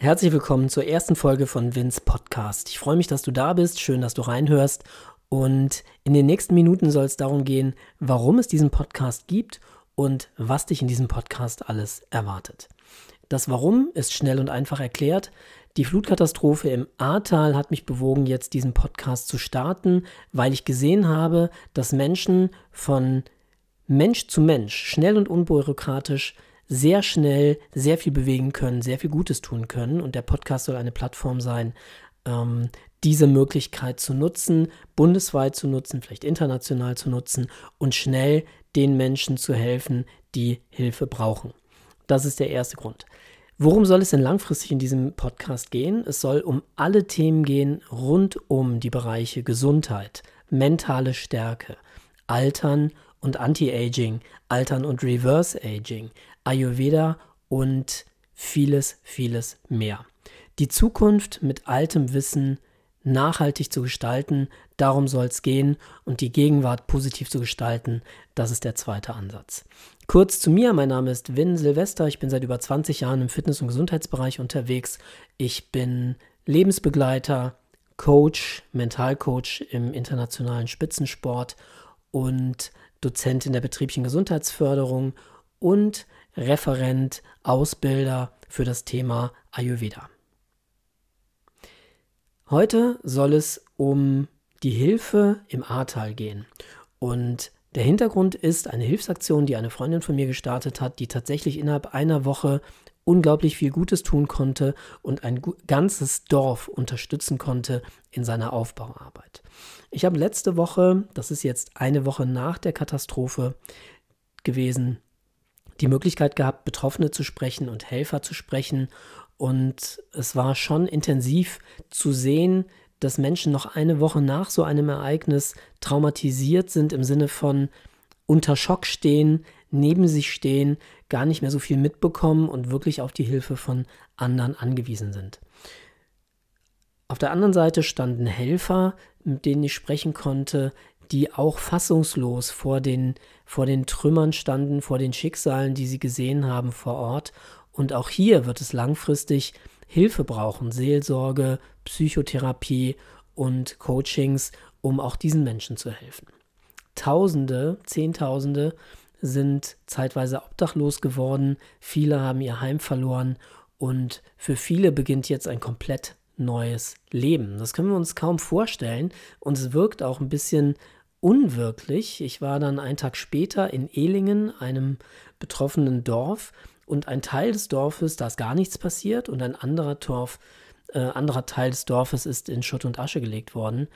Herzlich willkommen zur ersten Folge von Vince Podcast. Ich freue mich, dass du da bist. Schön, dass du reinhörst. Und in den nächsten Minuten soll es darum gehen, warum es diesen Podcast gibt und was dich in diesem Podcast alles erwartet. Das Warum ist schnell und einfach erklärt. Die Flutkatastrophe im Ahrtal hat mich bewogen, jetzt diesen Podcast zu starten, weil ich gesehen habe, dass Menschen von Mensch zu Mensch schnell und unbürokratisch sehr schnell sehr viel bewegen können, sehr viel Gutes tun können. Und der Podcast soll eine Plattform sein, ähm, diese Möglichkeit zu nutzen, bundesweit zu nutzen, vielleicht international zu nutzen und schnell den Menschen zu helfen, die Hilfe brauchen. Das ist der erste Grund. Worum soll es denn langfristig in diesem Podcast gehen? Es soll um alle Themen gehen rund um die Bereiche Gesundheit, mentale Stärke, Altern und Anti-Aging, Altern und Reverse Aging, Ayurveda und vieles, vieles mehr. Die Zukunft mit altem Wissen nachhaltig zu gestalten, darum soll es gehen und die Gegenwart positiv zu gestalten, das ist der zweite Ansatz. Kurz zu mir, mein Name ist Vin Silvester, ich bin seit über 20 Jahren im Fitness- und Gesundheitsbereich unterwegs. Ich bin Lebensbegleiter, Coach, Mentalcoach im internationalen Spitzensport und Dozent in der betrieblichen Gesundheitsförderung und Referent, Ausbilder für das Thema Ayurveda. Heute soll es um die Hilfe im Ahrtal gehen. Und der Hintergrund ist eine Hilfsaktion, die eine Freundin von mir gestartet hat, die tatsächlich innerhalb einer Woche unglaublich viel Gutes tun konnte und ein ganzes Dorf unterstützen konnte in seiner Aufbauarbeit. Ich habe letzte Woche, das ist jetzt eine Woche nach der Katastrophe gewesen, die Möglichkeit gehabt, Betroffene zu sprechen und Helfer zu sprechen. Und es war schon intensiv zu sehen, dass Menschen noch eine Woche nach so einem Ereignis traumatisiert sind im Sinne von unter Schock stehen, neben sich stehen, gar nicht mehr so viel mitbekommen und wirklich auf die Hilfe von anderen angewiesen sind. Auf der anderen Seite standen Helfer, mit denen ich sprechen konnte, die auch fassungslos vor den, vor den Trümmern standen, vor den Schicksalen, die sie gesehen haben vor Ort. Und auch hier wird es langfristig Hilfe brauchen, Seelsorge, Psychotherapie und Coachings, um auch diesen Menschen zu helfen. Tausende, Zehntausende sind zeitweise obdachlos geworden, viele haben ihr Heim verloren und für viele beginnt jetzt ein komplett neues Leben. Das können wir uns kaum vorstellen und es wirkt auch ein bisschen unwirklich. Ich war dann einen Tag später in Ehlingen, einem betroffenen Dorf, und ein Teil des Dorfes, da ist gar nichts passiert, und ein anderer Dorf, äh, anderer Teil des Dorfes ist in Schutt und Asche gelegt worden.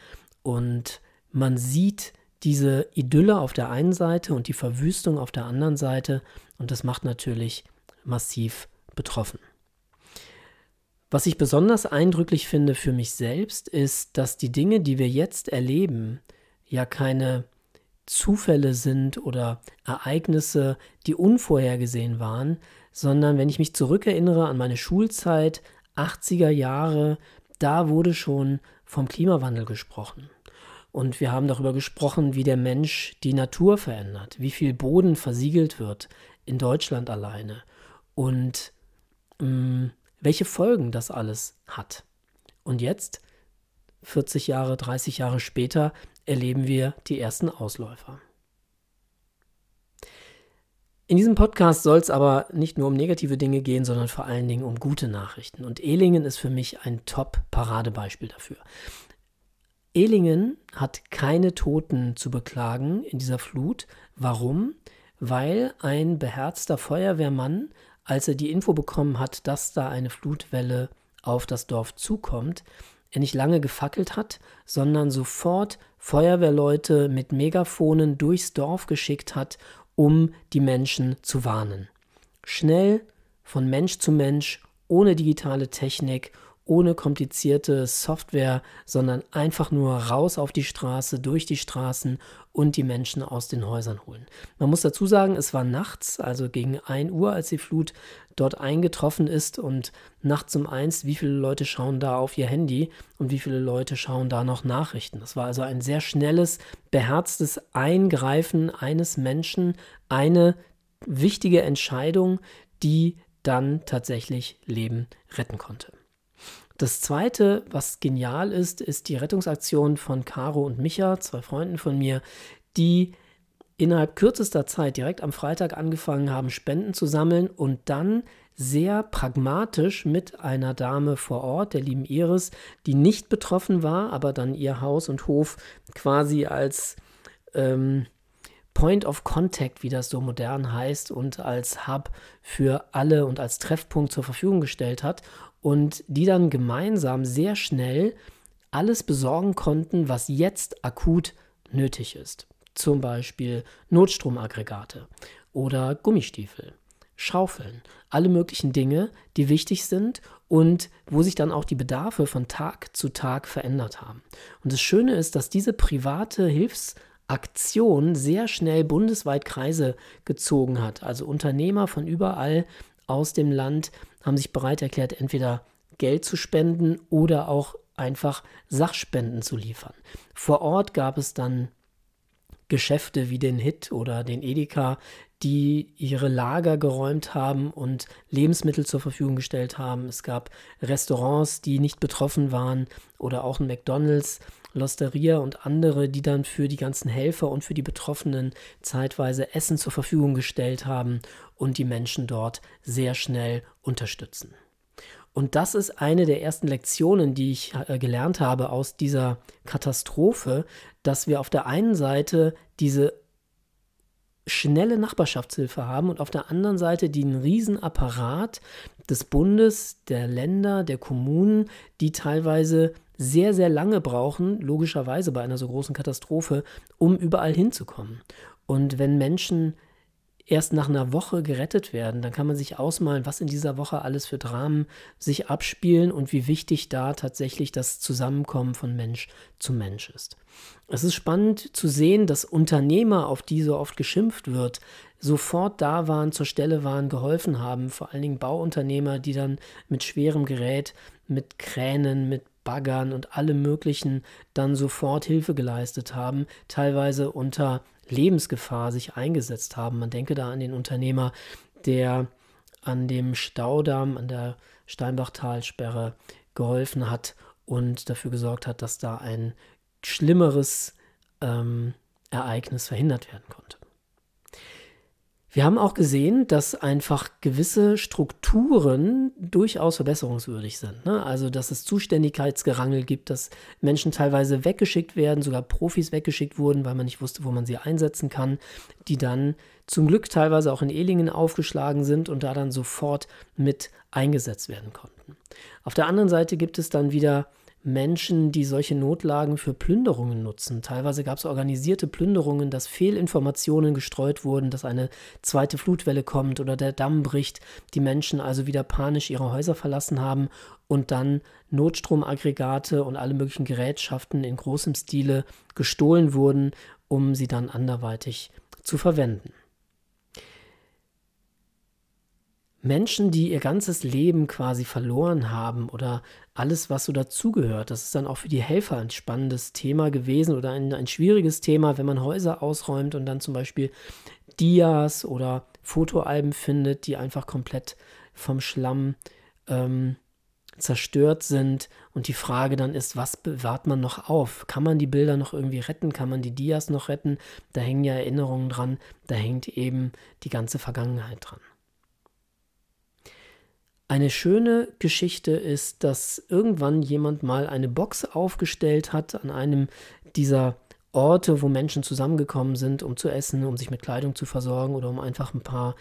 Und man sieht diese Idylle auf der einen Seite und die Verwüstung auf der anderen Seite, und das macht natürlich massiv betroffen. Was ich besonders eindrücklich finde für mich selbst, ist, dass die Dinge, die wir jetzt erleben, ja keine Zufälle sind oder Ereignisse, die unvorhergesehen waren, sondern wenn ich mich zurückerinnere an meine Schulzeit, 80er Jahre, da wurde schon vom Klimawandel gesprochen. Und wir haben darüber gesprochen, wie der Mensch die Natur verändert, wie viel Boden versiegelt wird in Deutschland alleine und mh, mm, welche Folgen das alles hat. Und jetzt 40 Jahre, 30 Jahre später erleben wir die ersten Ausläufer. In diesem Podcast soll es aber nicht nur um negative Dinge gehen, sondern vor allen Dingen um gute Nachrichten. Und Ehlingen ist für mich ein Top-Paradebeispiel dafür. Ehlingen hat keine Toten zu beklagen in dieser Flut. Warum? Weil ein beherzter Feuerwehrmann, als er die Info bekommen hat, dass da eine Flutwelle auf das Dorf zukommt, er nicht lange gefackelt hat, sondern sofort Feuerwehrleute mit Megafonen durchs Dorf geschickt hat, um die Menschen zu warnen. Schnell, von Mensch zu Mensch, ohne digitale Technik, ohne komplizierte Software, sondern einfach nur raus auf die Straße, durch die Straßen und die Menschen aus den Häusern holen. Man muss dazu sagen, es war nachts, also gegen 1 Uhr, als die Flut dort eingetroffen ist und nachts um eins, wie viele Leute schauen da auf ihr Handy und wie viele Leute schauen da noch Nachrichten. Das war also ein sehr schnelles, beherztes Eingreifen eines Menschen, eine wichtige Entscheidung, die dann tatsächlich Leben retten konnte. Das zweite, was genial ist, ist die Rettungsaktion von Caro und Micha, zwei Freunden von mir, die innerhalb kürzester Zeit direkt am Freitag angefangen haben, Spenden zu sammeln und dann sehr pragmatisch mit einer Dame vor Ort, der lieben Iris, die nicht betroffen war, aber dann ihr Haus und Hof quasi als ähm, Point of Contact, wie das so modern heißt, und als Hub für alle und als Treffpunkt zur Verfügung gestellt hat und die dann gemeinsam sehr schnell alles besorgen konnten, was jetzt akut nötig ist. Zum Beispiel Notstromaggregate oder Gummistiefel, Schaufeln, alle möglichen Dinge, die wichtig sind und wo sich dann auch die Bedarfe von Tag zu Tag verändert haben. Und das Schöne ist, dass diese private Hilfsaktion sehr schnell bundesweit Kreise gezogen hat. Also Unternehmer von überall aus dem Land haben sich bereit erklärt, entweder Geld zu spenden oder auch einfach Sachspenden zu liefern. Vor Ort gab es dann Geschäfte wie den Hit oder den Edeka, die ihre Lager geräumt haben und Lebensmittel zur Verfügung gestellt haben. Es gab Restaurants, die nicht betroffen waren oder auch ein McDonald's, Losteria und andere, die dann für die ganzen Helfer und für die Betroffenen zeitweise Essen zur Verfügung gestellt haben und die Menschen dort sehr schnell unterstützen. Und das ist eine der ersten Lektionen, die ich äh, gelernt habe aus dieser Katastrophe, dass wir auf der einen Seite diese schnelle Nachbarschaftshilfe haben und auf der anderen Seite den Riesenapparat des Bundes, der Länder, der Kommunen, die teilweise sehr, sehr lange brauchen, logischerweise bei einer so großen Katastrophe, um überall hinzukommen. Und wenn Menschen erst nach einer Woche gerettet werden, dann kann man sich ausmalen, was in dieser Woche alles für Dramen sich abspielen und wie wichtig da tatsächlich das Zusammenkommen von Mensch zu Mensch ist. Es ist spannend zu sehen, dass Unternehmer, auf die so oft geschimpft wird, sofort da waren, zur Stelle waren, geholfen haben. Vor allen Dingen Bauunternehmer, die dann mit schwerem Gerät, mit Kränen, mit Baggern und allem Möglichen dann sofort Hilfe geleistet haben, teilweise unter Lebensgefahr sich eingesetzt haben. Man denke da an den Unternehmer, der an dem Staudamm, an der Steinbachtalsperre geholfen hat und dafür gesorgt hat, dass da ein schlimmeres ähm, Ereignis verhindert werden konnte. Wir haben auch gesehen, dass einfach gewisse Strukturen durchaus verbesserungswürdig sind. Ne? Also, dass es Zuständigkeitsgerangel gibt, dass Menschen teilweise weggeschickt werden, sogar Profis weggeschickt wurden, weil man nicht wusste, wo man sie einsetzen kann, die dann zum Glück teilweise auch in Elingen aufgeschlagen sind und da dann sofort mit eingesetzt werden konnten. Auf der anderen Seite gibt es dann wieder Menschen, die solche Notlagen für Plünderungen nutzen. Teilweise gab es organisierte Plünderungen, dass Fehlinformationen gestreut wurden, dass eine zweite Flutwelle kommt oder der Damm bricht, die Menschen also wieder panisch ihre Häuser verlassen haben und dann Notstromaggregate und alle möglichen Gerätschaften in großem Stile gestohlen wurden, um sie dann anderweitig zu verwenden. Menschen, die ihr ganzes Leben quasi verloren haben oder alles, was so dazugehört, das ist dann auch für die Helfer ein spannendes Thema gewesen oder ein, ein schwieriges Thema, wenn man Häuser ausräumt und dann zum Beispiel Dias oder Fotoalben findet, die einfach komplett vom Schlamm ähm, zerstört sind und die Frage dann ist, was bewahrt man noch auf? Kann man die Bilder noch irgendwie retten? Kann man die Dias noch retten? Da hängen ja Erinnerungen dran, da hängt eben die ganze Vergangenheit dran. Eine schöne Geschichte ist, dass irgendwann jemand mal eine Box aufgestellt hat an einem dieser Orte, wo Menschen zusammengekommen sind, um zu essen, um sich mit Kleidung zu versorgen oder um einfach ein paar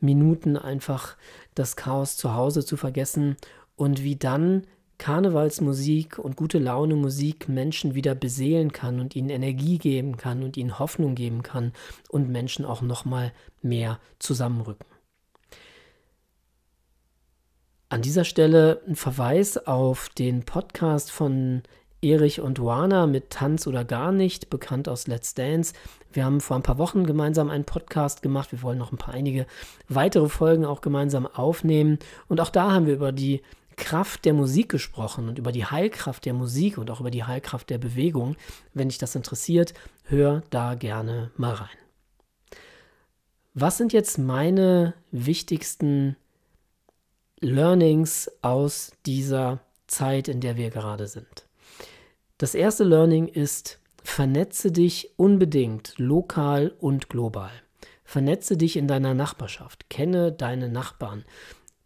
Minuten einfach das Chaos zu Hause zu vergessen und wie dann Karnevalsmusik und gute Laune Musik Menschen wieder beseelen kann und ihnen Energie geben kann und ihnen Hoffnung geben kann und Menschen auch noch mal mehr zusammenrücken. An dieser Stelle ein Verweis auf den Podcast von Erich und Wana mit Tanz oder gar nicht, bekannt aus Let's Dance. Wir haben vor ein paar Wochen gemeinsam einen Podcast gemacht. Wir wollen noch ein paar einige weitere Folgen auch gemeinsam aufnehmen. Und auch da haben wir über die Kraft der Musik gesprochen und über die Heilkraft der Musik und auch über die Heilkraft der Bewegung. Wenn dich das interessiert, hör da gerne mal rein. Was sind jetzt meine wichtigsten Learnings aus dieser Zeit, in der wir gerade sind. Das erste Learning ist, vernetze dich unbedingt lokal und global. Vernetze dich in deiner Nachbarschaft, kenne deine Nachbarn,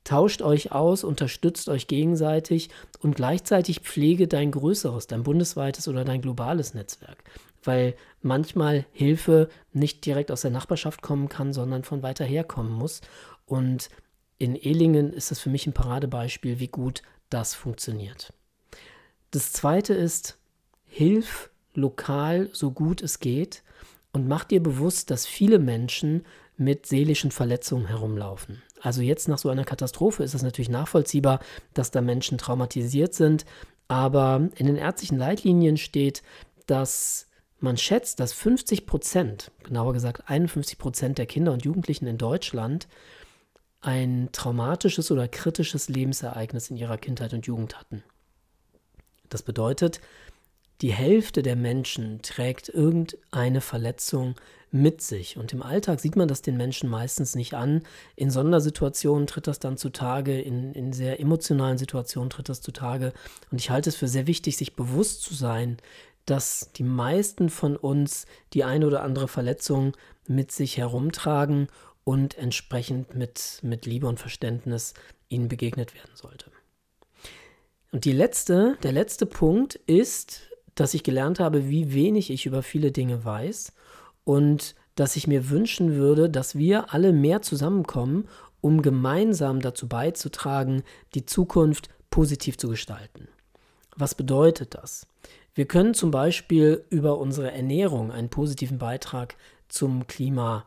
tauscht euch aus, unterstützt euch gegenseitig und gleichzeitig pflege dein größeres, dein bundesweites oder dein globales Netzwerk, weil manchmal Hilfe nicht direkt aus der Nachbarschaft kommen kann, sondern von weiter her kommen muss. Und in Ehlingen ist das für mich ein Paradebeispiel, wie gut das funktioniert. Das zweite ist, hilf lokal so gut es geht und mach dir bewusst, dass viele Menschen mit seelischen Verletzungen herumlaufen. Also jetzt nach so einer Katastrophe ist es natürlich nachvollziehbar, dass da Menschen traumatisiert sind, aber in den ärztlichen Leitlinien steht, dass man schätzt, dass 50 Prozent, genauer gesagt 51 Prozent der Kinder und Jugendlichen in Deutschland ein traumatisches oder kritisches Lebensereignis in ihrer Kindheit und Jugend hatten. Das bedeutet, die Hälfte der Menschen trägt irgendeine Verletzung mit sich. Und im Alltag sieht man das den Menschen meistens nicht an. In Sondersituationen tritt das dann zutage, in, in sehr emotionalen Situationen tritt das zutage. Und ich halte es für sehr wichtig, sich bewusst zu sein, dass die meisten von uns die eine oder andere Verletzung mit sich herumtragen und entsprechend mit, mit Liebe und Verständnis ihnen begegnet werden sollte. Und die letzte, der letzte Punkt ist, dass ich gelernt habe, wie wenig ich über viele Dinge weiß und dass ich mir wünschen würde, dass wir alle mehr zusammenkommen, um gemeinsam dazu beizutragen, die Zukunft positiv zu gestalten. Was bedeutet das? Wir können zum Beispiel über unsere Ernährung einen positiven Beitrag zum Klima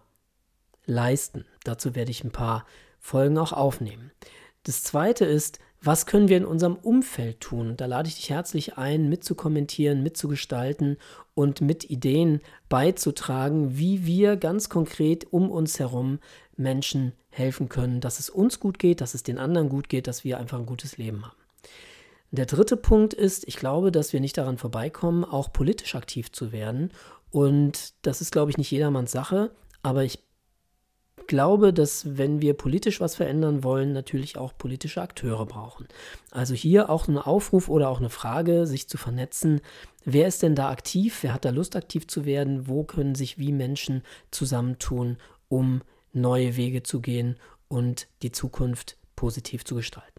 leisten. Dazu werde ich ein paar Folgen auch aufnehmen. Das zweite ist, was können wir in unserem Umfeld tun? Da lade ich dich herzlich ein, mitzukommentieren, mitzugestalten und mit Ideen beizutragen, wie wir ganz konkret um uns herum Menschen helfen können, dass es uns gut geht, dass es den anderen gut geht, dass wir einfach ein gutes Leben haben. Der dritte Punkt ist, ich glaube, dass wir nicht daran vorbeikommen, auch politisch aktiv zu werden. Und das ist, glaube ich, nicht jedermanns Sache, aber ich glaube, dass wenn wir politisch was verändern wollen, natürlich auch politische Akteure brauchen. Also hier auch ein Aufruf oder auch eine Frage, sich zu vernetzen. Wer ist denn da aktiv? Wer hat da Lust, aktiv zu werden? Wo können sich wie Menschen zusammentun, um neue Wege zu gehen und die Zukunft positiv zu gestalten?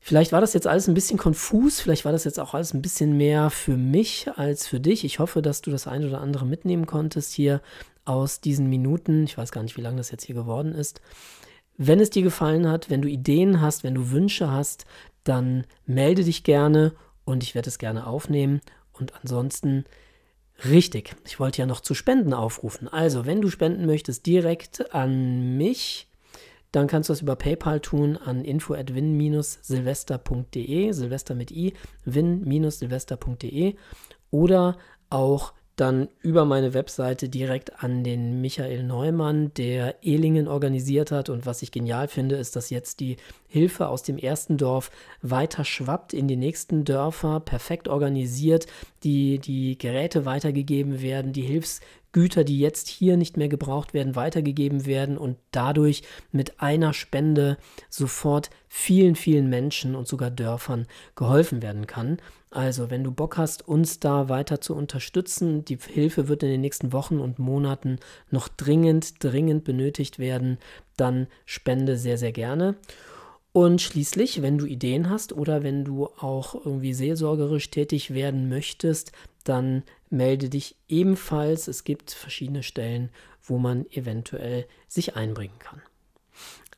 Vielleicht war das jetzt alles ein bisschen konfus, vielleicht war das jetzt auch alles ein bisschen mehr für mich als für dich. Ich hoffe, dass du das ein oder andere mitnehmen konntest hier aus diesen Minuten. Ich weiß gar nicht, wie lange das jetzt hier geworden ist. Wenn es dir gefallen hat, wenn du Ideen hast, wenn du Wünsche hast, dann melde dich gerne und ich werde es gerne aufnehmen. Und ansonsten, richtig, ich wollte ja noch zu Spenden aufrufen. Also, wenn du spenden möchtest, direkt an mich, dann kannst du das über PayPal tun an info@win-silvester.de, Silvester mit i, win-silvester.de oder auch dann über meine Webseite direkt an den Michael Neumann, der Ehlingen organisiert hat. Und was ich genial finde, ist, dass jetzt die Hilfe aus dem ersten Dorf weiter schwappt in die nächsten Dörfer, perfekt organisiert, die, die Geräte weitergegeben werden, die Hilfs Güter, die jetzt hier nicht mehr gebraucht werden, weitergegeben werden und dadurch mit einer Spende sofort vielen, vielen Menschen und sogar Dörfern geholfen werden kann. Also, wenn du Bock hast, uns da weiter zu unterstützen, die Hilfe wird in den nächsten Wochen und Monaten noch dringend, dringend benötigt werden, dann spende sehr, sehr gerne. Und schließlich, wenn du Ideen hast oder wenn du auch irgendwie seelsorgerisch tätig werden möchtest, dann melde dich ebenfalls. Es gibt verschiedene Stellen, wo man eventuell sich einbringen kann.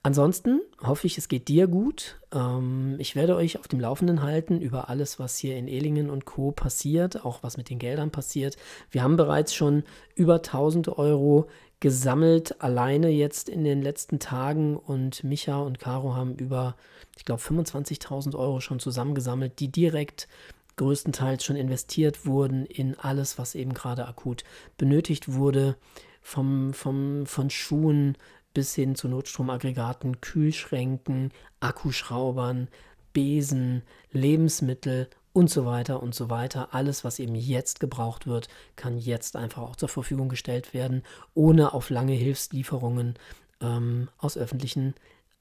Ansonsten hoffe ich, es geht dir gut. Ähm, ich werde euch auf dem Laufenden halten über alles, was hier in Ehlingen und Co. passiert, auch was mit den Geldern passiert. Wir haben bereits schon über 1000 Euro gesammelt, alleine jetzt in den letzten Tagen und Micha und Caro haben über, ich glaube, 25.000 Euro schon zusammengesammelt, die direkt größtenteils schon investiert wurden in alles, was eben gerade akut benötigt wurde, vom, vom, von Schuhen bis hin zu Notstromaggregaten, Kühlschränken, Akkuschraubern, Besen, Lebensmittel und so weiter und so weiter. Alles, was eben jetzt gebraucht wird, kann jetzt einfach auch zur Verfügung gestellt werden, ohne auf lange Hilfslieferungen ähm, aus öffentlichen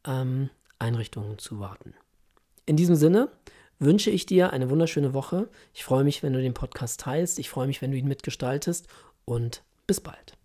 ähm, Einrichtungen zu warten. In diesem Sinne wünsche ich dir eine wunderschöne Woche. Ich freue mich, wenn du den Podcast teilst. Ich freue mich, wenn du ihn mitgestaltest und bis bald.